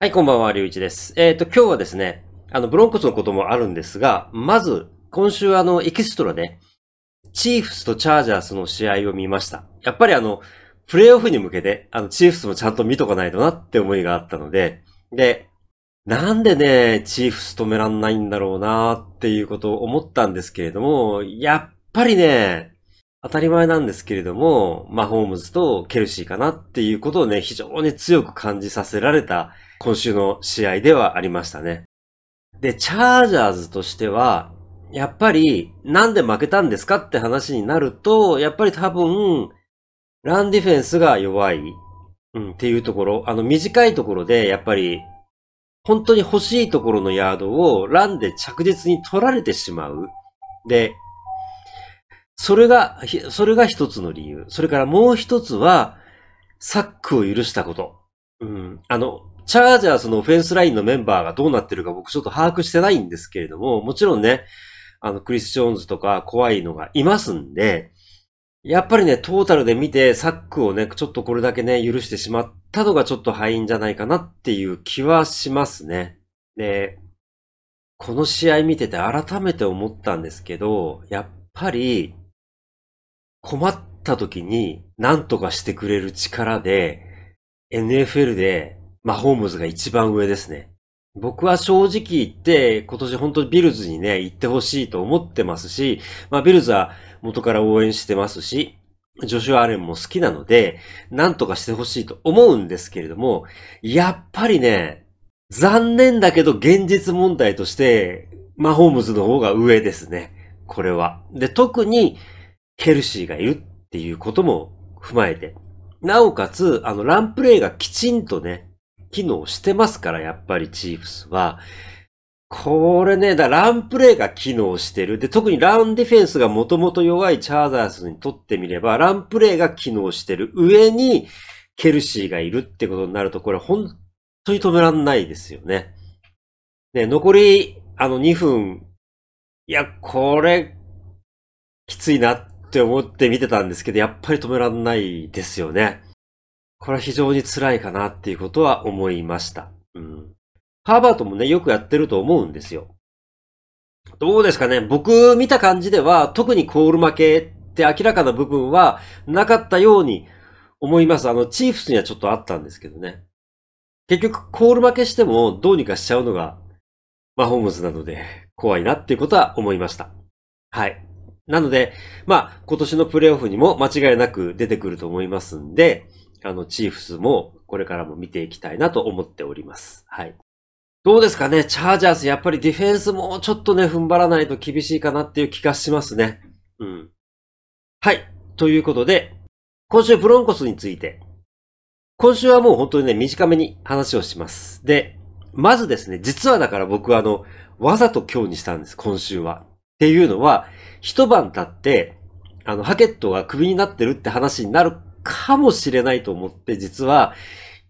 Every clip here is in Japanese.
はい、こんばんは、りゅういちです。えっ、と、今日はですね、あの、ブロンコスのこともあるんですが、まず、今週あの、エキストラで、チーフスとチャージャースの試合を見ました。やっぱりあの、プレイオフに向けて、あの、チーフスもちゃんと見とかないとなって思いがあったので、で、なんでね、チーフス止めらんないんだろうなっていうことを思ったんですけれども、やっぱりね、当たり前なんですけれども、マホームズとケルシーかなっていうことをね、非常に強く感じさせられた今週の試合ではありましたね。で、チャージャーズとしては、やっぱり、なんで負けたんですかって話になると、やっぱり多分、ランディフェンスが弱い、うん、っていうところ、あの短いところで、やっぱり、本当に欲しいところのヤードをランで着実に取られてしまう。で、それが、それが一つの理由。それからもう一つは、サックを許したこと。うん。あの、チャージャースのオフェンスラインのメンバーがどうなってるか僕ちょっと把握してないんですけれども、もちろんね、あの、クリス・ジョーンズとか怖いのがいますんで、やっぱりね、トータルで見てサックをね、ちょっとこれだけね、許してしまったのがちょっと敗因じゃないかなっていう気はしますね。で、この試合見てて改めて思ったんですけど、やっぱり、困った時に何とかしてくれる力で、NFL でマホームズが一番上ですね。僕は正直言って、今年本当にビルズにね、行ってほしいと思ってますし、まあビルズは元から応援してますし、ジョシュア・アレンも好きなので、なんとかしてほしいと思うんですけれども、やっぱりね、残念だけど現実問題として、マホームズの方が上ですね。これは。で、特に、ケルシーがいるっていうことも踏まえて。なおかつ、あの、ランプレイがきちんとね、機能してますから、やっぱりチーフスは。これね、だランプレイが機能してる。で、特にランディフェンスがもともと弱いチャーザースにとってみれば、ランプレイが機能してる。上に、ケルシーがいるってことになると、これ本当に止めらんないですよね。ね、残り、あの2分、いや、これ、きついなって思って見てたんですけど、やっぱり止めらんないですよね。これは非常に辛いかなっていうことは思いました。うん。ハーバートもね、よくやってると思うんですよ。どうですかね？僕見た感じでは、特にコール負けって明らかな部分はなかったように思います。あの、チーフスにはちょっとあったんですけどね。結局、コール負けしてもどうにかしちゃうのが、マホームズなので、怖いなっていうことは思いました。はい。なので、まあ、今年のプレイオフにも間違いなく出てくると思いますんで、あの、チーフスもこれからも見ていきたいなと思っております。はい。どうですかね？チャージャース、やっぱりディフェンスもうちょっとね、踏ん張らないと厳しいかなっていう気がしますね。うん。はい。ということで、今週ブロンコスについて、今週はもう本当にね、短めに話をします。で、まずですね、実はだから僕はあの、わざと今日にしたんです、今週は。っていうのは、一晩経って、あの、ハケットがクビになってるって話になるかもしれないと思って、実は、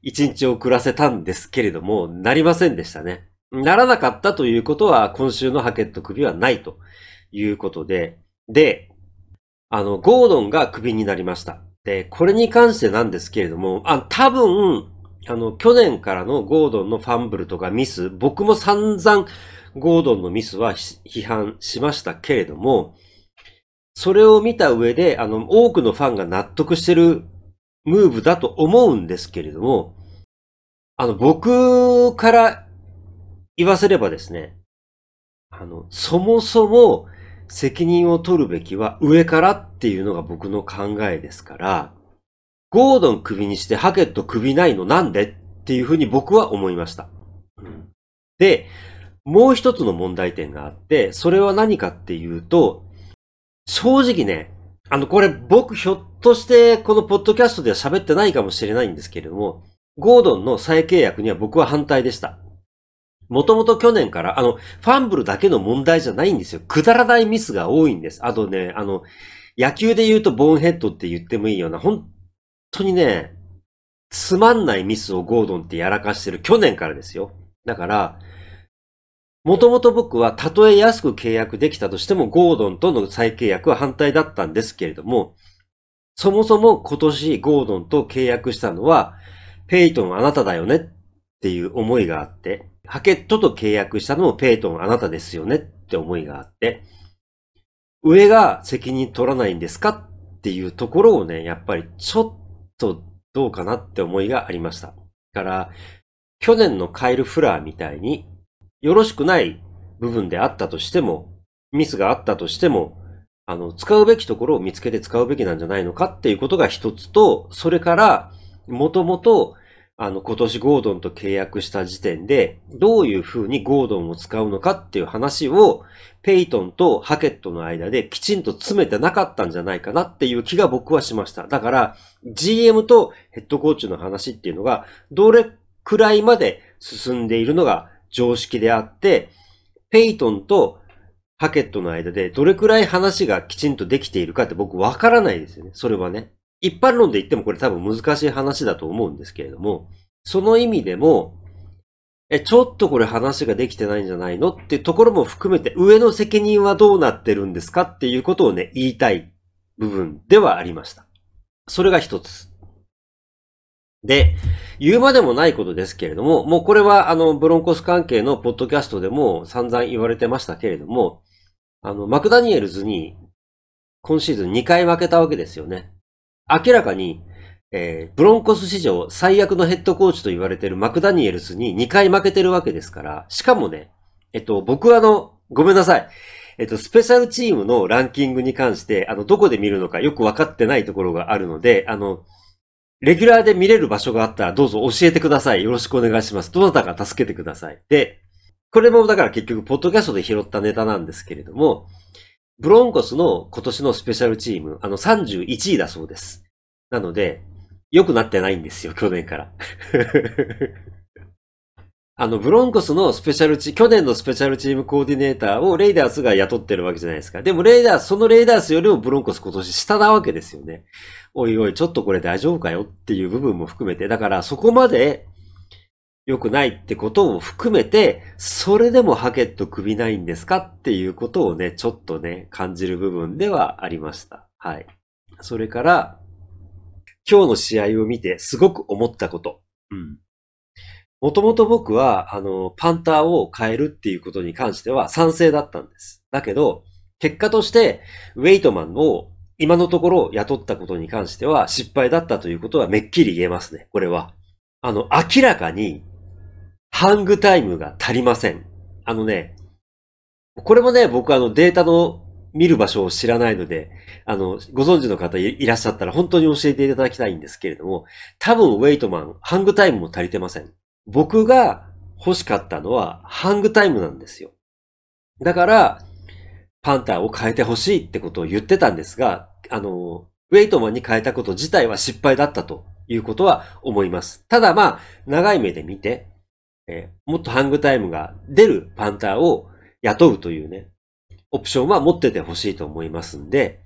一日遅らせたんですけれども、なりませんでしたね。ならなかったということは、今週のハケット首はないということで、で、あの、ゴードンが首になりました。で、これに関してなんですけれども、あ、多分、あの、去年からのゴードンのファンブルとかミス、僕も散々ゴードンのミスは批判しましたけれども、それを見た上で、あの、多くのファンが納得してるムーブだと思うんですけれども、あの、僕から言わせればですね、あの、そもそも責任を取るべきは上からっていうのが僕の考えですから、ゴードン首にしてハケット首ないのなんでっていうふうに僕は思いました。で、もう一つの問題点があって、それは何かっていうと、正直ね、あの、これ僕ひょっとしてこのポッドキャストでは喋ってないかもしれないんですけれども、ゴードンの再契約には僕は反対でした。もともと去年から、あの、ファンブルだけの問題じゃないんですよ。くだらないミスが多いんです。あとね、あの、野球で言うとボーンヘッドって言ってもいいような、本当にね、つまんないミスをゴードンってやらかしてる去年からですよ。だから、もともと僕はたとえ安く契約できたとしてもゴードンとの再契約は反対だったんですけれども、そもそも今年ゴードンと契約したのは、ペイトンあなただよねっていう思いがあって、ハケットと契約したのもペイトンあなたですよねって思いがあって、上が責任取らないんですかっていうところをね、やっぱりちょっとどうかなって思いがありました。から、去年のカイル・フラーみたいに、よろしくない部分であったとしても、ミスがあったとしても、あの、使うべきところを見つけて使うべきなんじゃないのかっていうことが一つと、それから、もともと、あの、今年ゴードンと契約した時点で、どういう風にゴードンを使うのかっていう話を、ペイトンとハケットの間できちんと詰めてなかったんじゃないかなっていう気が僕はしました。だから、GM とヘッドコーチの話っていうのが、どれくらいまで進んでいるのが常識であって、ペイトンとハケットの間でどれくらい話がきちんとできているかって僕わからないですよね。それはね。一般論で言ってもこれ多分難しい話だと思うんですけれども、その意味でも、え、ちょっとこれ話ができてないんじゃないのっていうところも含めて、上の責任はどうなってるんですかっていうことをね、言いたい部分ではありました。それが一つ。で、言うまでもないことですけれども、もうこれはあの、ブロンコス関係のポッドキャストでも散々言われてましたけれども、あの、マクダニエルズに今シーズン2回負けたわけですよね。明らかに、えー、ブロンコス史上最悪のヘッドコーチと言われているマクダニエルスに2回負けてるわけですから、しかもね、えっと、僕はあの、ごめんなさい。えっと、スペシャルチームのランキングに関して、あの、どこで見るのかよくわかってないところがあるので、あの、レギュラーで見れる場所があったらどうぞ教えてください。よろしくお願いします。どなたか助けてください。で、これもだから結局、ポッドキャストで拾ったネタなんですけれども、ブロンコスの今年のスペシャルチーム、あの31位だそうです。なので、良くなってないんですよ、去年から。あの、ブロンコスのスペシャルチ、去年のスペシャルチームコーディネーターをレイダースが雇ってるわけじゃないですか。でもレイダース、そのレイダースよりもブロンコス今年下なわけですよね。おいおい、ちょっとこれ大丈夫かよっていう部分も含めて、だからそこまで良くないってことを含めて、それでもハケット首ないんですかっていうことをね、ちょっとね、感じる部分ではありました。はい。それから、今日の試合を見てすごく思ったこと。うん。もともと僕は、あの、パンターを変えるっていうことに関しては賛成だったんです。だけど、結果として、ウェイトマンを今のところ雇ったことに関しては失敗だったということはめっきり言えますね。これは。あの、明らかに、ハングタイムが足りません。あのね、これもね、僕あのデータの見る場所を知らないので、あの、ご存知の方いらっしゃったら本当に教えていただきたいんですけれども、多分ウェイトマン、ハングタイムも足りてません。僕が欲しかったのはハングタイムなんですよ。だから、パンターを変えてほしいってことを言ってたんですが、あの、ウェイトマンに変えたこと自体は失敗だったということは思います。ただまあ、長い目で見て、えー、もっとハングタイムが出るパンターを雇うというね、オプションは持っててほしいと思いますんで、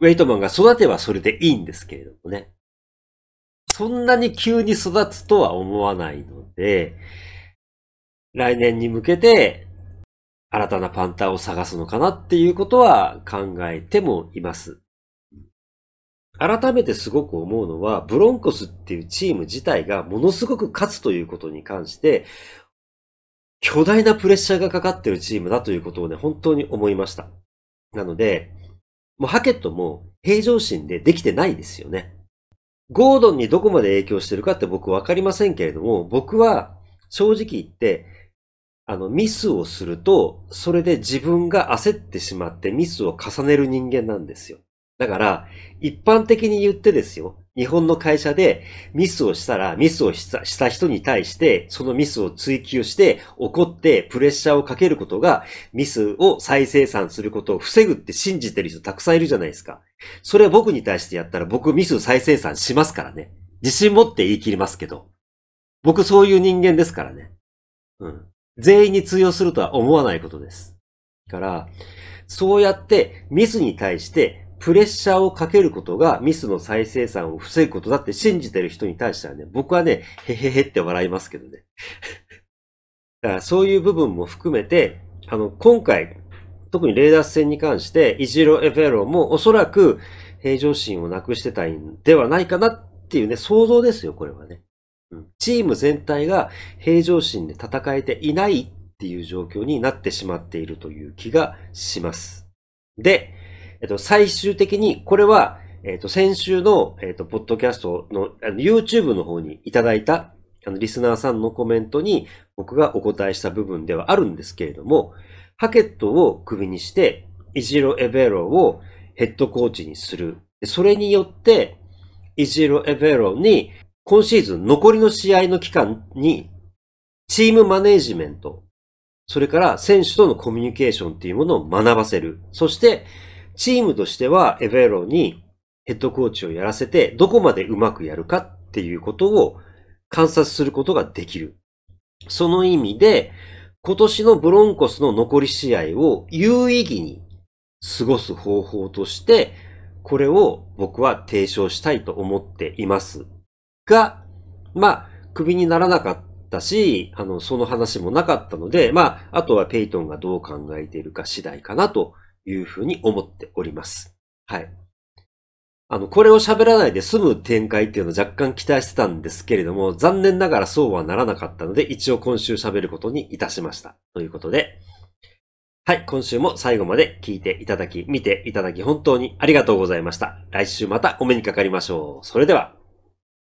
ウェイトマンが育てばそれでいいんですけれどもね。そんなに急に育つとは思わないので、来年に向けて新たなパンターを探すのかなっていうことは考えてもいます。改めてすごく思うのは、ブロンコスっていうチーム自体がものすごく勝つということに関して、巨大なプレッシャーがかかってるチームだということをね、本当に思いました。なので、もうハケットも平常心でできてないですよね。ゴードンにどこまで影響してるかって僕わかりませんけれども、僕は正直言って、あの、ミスをすると、それで自分が焦ってしまってミスを重ねる人間なんですよ。だから、一般的に言ってですよ。日本の会社でミスをしたら、ミスをした人に対して、そのミスを追求して、怒ってプレッシャーをかけることが、ミスを再生産することを防ぐって信じてる人たくさんいるじゃないですか。それは僕に対してやったら、僕ミス再生産しますからね。自信持って言い切りますけど。僕そういう人間ですからね。うん。全員に通用するとは思わないことです。から、そうやってミスに対してプレッシャーをかけることがミスの再生産を防ぐことだって信じてる人に対してはね、僕はね、へへへって笑いますけどね。だからそういう部分も含めて、あの、今回、特にレーダース戦に関して、イジロ・エフェロもおそらく平常心をなくしてたんではないかなっていうね、想像ですよ、これはね。チーム全体が平常心で戦えていないっていう状況になってしまっているという気がします。で、っと、最終的に、これは、えっと、先週の、えっと、ポッドキャストの、の、YouTube の方にいただいた、あの、リスナーさんのコメントに、僕がお答えした部分ではあるんですけれども、ハケットを首にして、イジロ・エベロをヘッドコーチにする。それによって、イジロ・エベロに今シーズン残りの試合の期間に、チームマネージメント、それから選手とのコミュニケーションっていうものを学ばせる。そして、チームとしてはエヴェロにヘッドコーチをやらせて、どこまでうまくやるかっていうことを観察することができる。その意味で、今年のブロンコスの残り試合を有意義に過ごす方法として、これを僕は提唱したいと思っています。が、まあ、クビにならなかったし、あの、その話もなかったので、まあ、あとはペイトンがどう考えているか次第かなというふうに思っております。はい。あの、これを喋らないで済む展開っていうのを若干期待してたんですけれども、残念ながらそうはならなかったので、一応今週喋ることにいたしました。ということで、はい、今週も最後まで聞いていただき、見ていただき本当にありがとうございました。来週またお目にかかりましょう。それでは。